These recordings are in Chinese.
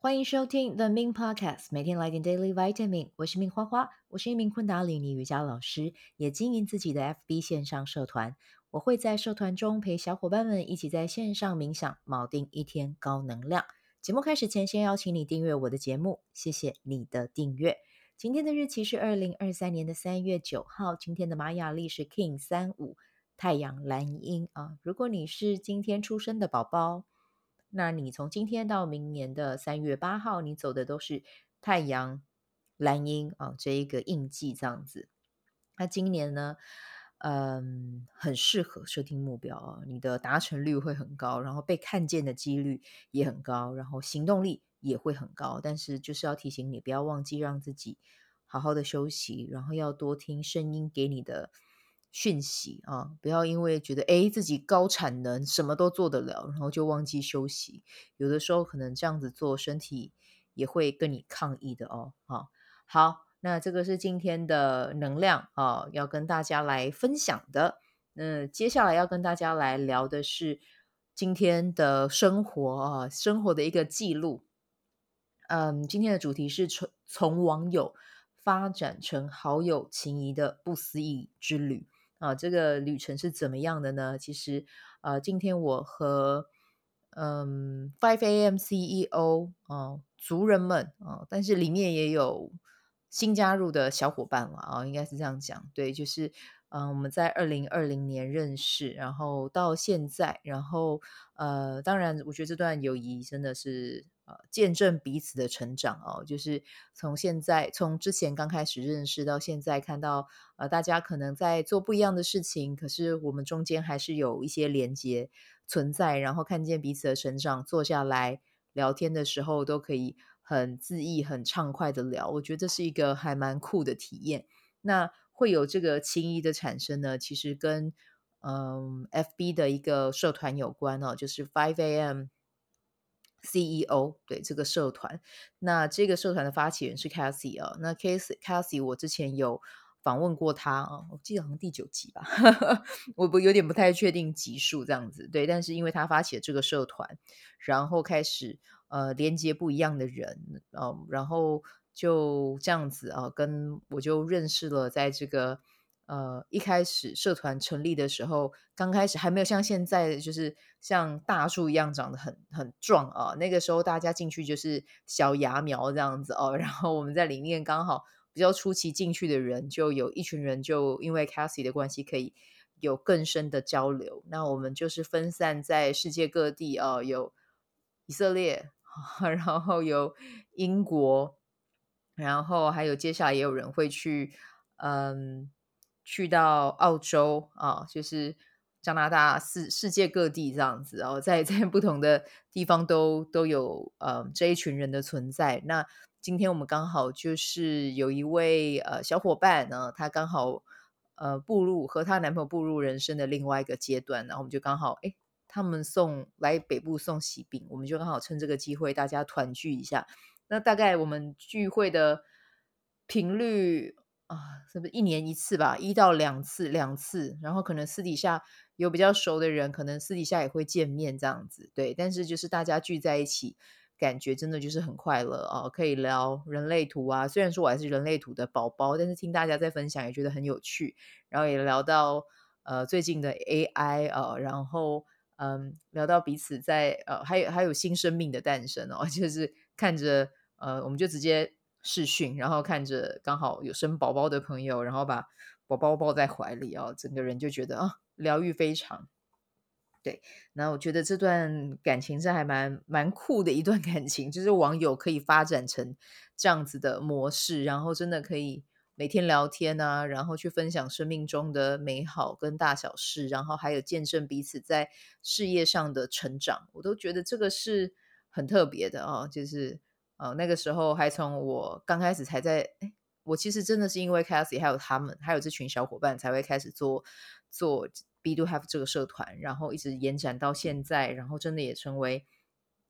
欢迎收听 The Ming Podcast，每天来点 Daily Vitamin。我是命花花，我是一名昆达里尼瑜伽老师，也经营自己的 FB 线上社团。我会在社团中陪小伙伴们一起在线上冥想，锚定一天高能量。节目开始前，先邀请你订阅我的节目，谢谢你的订阅。今天的日期是二零二三年的三月九号，今天的玛雅历是 King 三五太阳蓝鹰啊。如果你是今天出生的宝宝。那你从今天到明年的三月八号，你走的都是太阳蓝鹰啊这一个印记这样子。那今年呢，嗯，很适合设定目标啊，你的达成率会很高，然后被看见的几率也很高，然后行动力也会很高。但是就是要提醒你，不要忘记让自己好好的休息，然后要多听声音给你的。讯息啊，不要因为觉得诶自己高产能，什么都做得了，然后就忘记休息。有的时候可能这样子做，身体也会跟你抗议的哦。好，好，那这个是今天的能量啊，要跟大家来分享的。那接下来要跟大家来聊的是今天的生活啊，生活的一个记录。嗯，今天的主题是从从网友发展成好友情谊的不思议之旅。啊，这个旅程是怎么样的呢？其实，呃，今天我和嗯 Five AM CEO 啊族人们啊，但是里面也有新加入的小伙伴了啊，应该是这样讲。对，就是嗯，我们在二零二零年认识，然后到现在，然后呃，当然，我觉得这段友谊真的是。呃，见证彼此的成长哦，就是从现在，从之前刚开始认识到现在，看到呃，大家可能在做不一样的事情，可是我们中间还是有一些连接存在，然后看见彼此的成长，坐下来聊天的时候都可以很恣意、很畅快的聊，我觉得这是一个还蛮酷的体验。那会有这个情谊的产生呢，其实跟嗯，FB 的一个社团有关哦，就是 Five AM。CEO 对这个社团，那这个社团的发起人是 Cassie 啊，那 Cassie Cassie 我之前有访问过他啊，我记得好像第九集吧，我不有点不太确定集数这样子，对，但是因为他发起了这个社团，然后开始呃连接不一样的人，嗯，然后就这样子啊，跟我就认识了在这个。呃，一开始社团成立的时候，刚开始还没有像现在，就是像大树一样长得很很壮啊。那个时候大家进去就是小芽苗这样子哦。然后我们在里面刚好比较初期进去的人，就有一群人就因为 Cassie 的关系，可以有更深的交流。那我们就是分散在世界各地啊，有以色列，然后有英国，然后还有接下来也有人会去，嗯。去到澳洲啊，就是加拿大世世界各地这样子，然后在 在不同的地方都都有呃这一群人的存在。那今天我们刚好就是有一位呃小伙伴呢，他刚好呃步入和她男朋友步入人生的另外一个阶段，然后我们就刚好哎，他们送来北部送喜饼，我们就刚好趁这个机会大家团聚一下。那大概我们聚会的频率。啊，是不是一年一次吧？一到两次，两次，然后可能私底下有比较熟的人，可能私底下也会见面这样子，对。但是就是大家聚在一起，感觉真的就是很快乐啊，可以聊人类图啊。虽然说我还是人类图的宝宝，但是听大家在分享也觉得很有趣。然后也聊到呃最近的 AI 啊，然后嗯聊到彼此在呃还有还有新生命的诞生哦，就是看着呃我们就直接。视讯，然后看着刚好有生宝宝的朋友，然后把宝宝抱在怀里啊，整个人就觉得啊，疗愈非常。对，那我觉得这段感情是还蛮蛮酷的一段感情，就是网友可以发展成这样子的模式，然后真的可以每天聊天啊，然后去分享生命中的美好跟大小事，然后还有见证彼此在事业上的成长，我都觉得这个是很特别的啊，就是。呃，那个时候还从我刚开始才在，我其实真的是因为 Cassie 还有他们，还有这群小伙伴才会开始做做 Be Do Have 这个社团，然后一直延展到现在，然后真的也成为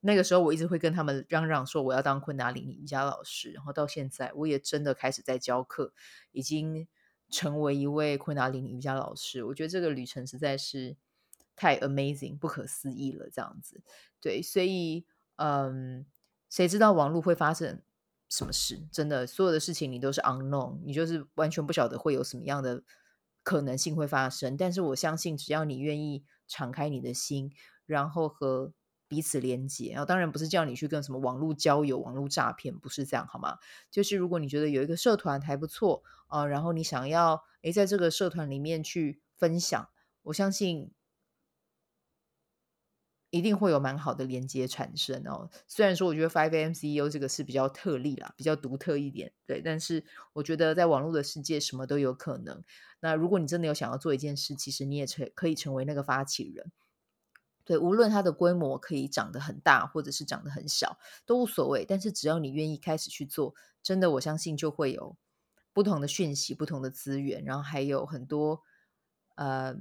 那个时候我一直会跟他们嚷嚷说我要当昆达里尼瑜伽老师，然后到现在我也真的开始在教课，已经成为一位昆达里尼瑜伽老师。我觉得这个旅程实在是太 amazing，不可思议了，这样子。对，所以嗯。谁知道网络会发生什么事？真的，所有的事情你都是 unknown，你就是完全不晓得会有什么样的可能性会发生。但是我相信，只要你愿意敞开你的心，然后和彼此连接，然后当然不是叫你去跟什么网络交友、网络诈骗，不是这样好吗？就是如果你觉得有一个社团还不错啊，然后你想要诶，在这个社团里面去分享，我相信。一定会有蛮好的连接产生哦。虽然说我觉得 Five M CEO 这个是比较特例啦，比较独特一点，对。但是我觉得在网络的世界，什么都有可能。那如果你真的有想要做一件事，其实你也成可以成为那个发起人。对，无论它的规模可以长得很大，或者是长得很小，都无所谓。但是只要你愿意开始去做，真的我相信就会有不同的讯息、不同的资源，然后还有很多，呃。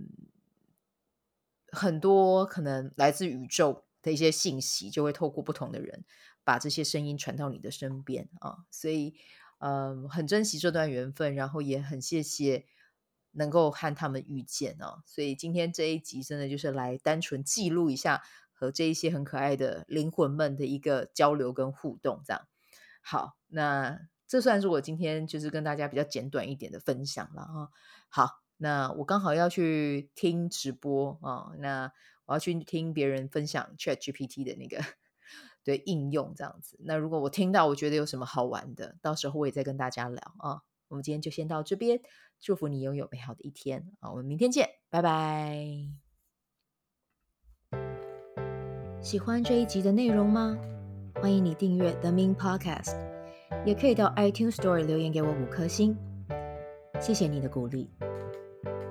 很多可能来自宇宙的一些信息，就会透过不同的人把这些声音传到你的身边啊。所以，嗯，很珍惜这段缘分，然后也很谢谢能够和他们遇见啊。所以今天这一集真的就是来单纯记录一下和这一些很可爱的灵魂们的一个交流跟互动，这样。好，那这算是我今天就是跟大家比较简短一点的分享了啊。好。那我刚好要去听直播啊，那我要去听别人分享 ChatGPT 的那个 对应用这样子。那如果我听到我觉得有什么好玩的，到时候我也再跟大家聊啊。我们今天就先到这边，祝福你拥有美好的一天啊！我们明天见，拜拜。喜欢这一集的内容吗？欢迎你订阅 The Min Podcast，也可以到 iTunes Store 留言给我五颗星，谢谢你的鼓励。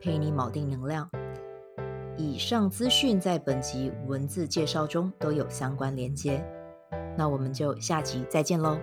陪你锚定能量。以上资讯在本集文字介绍中都有相关连接。那我们就下集再见喽。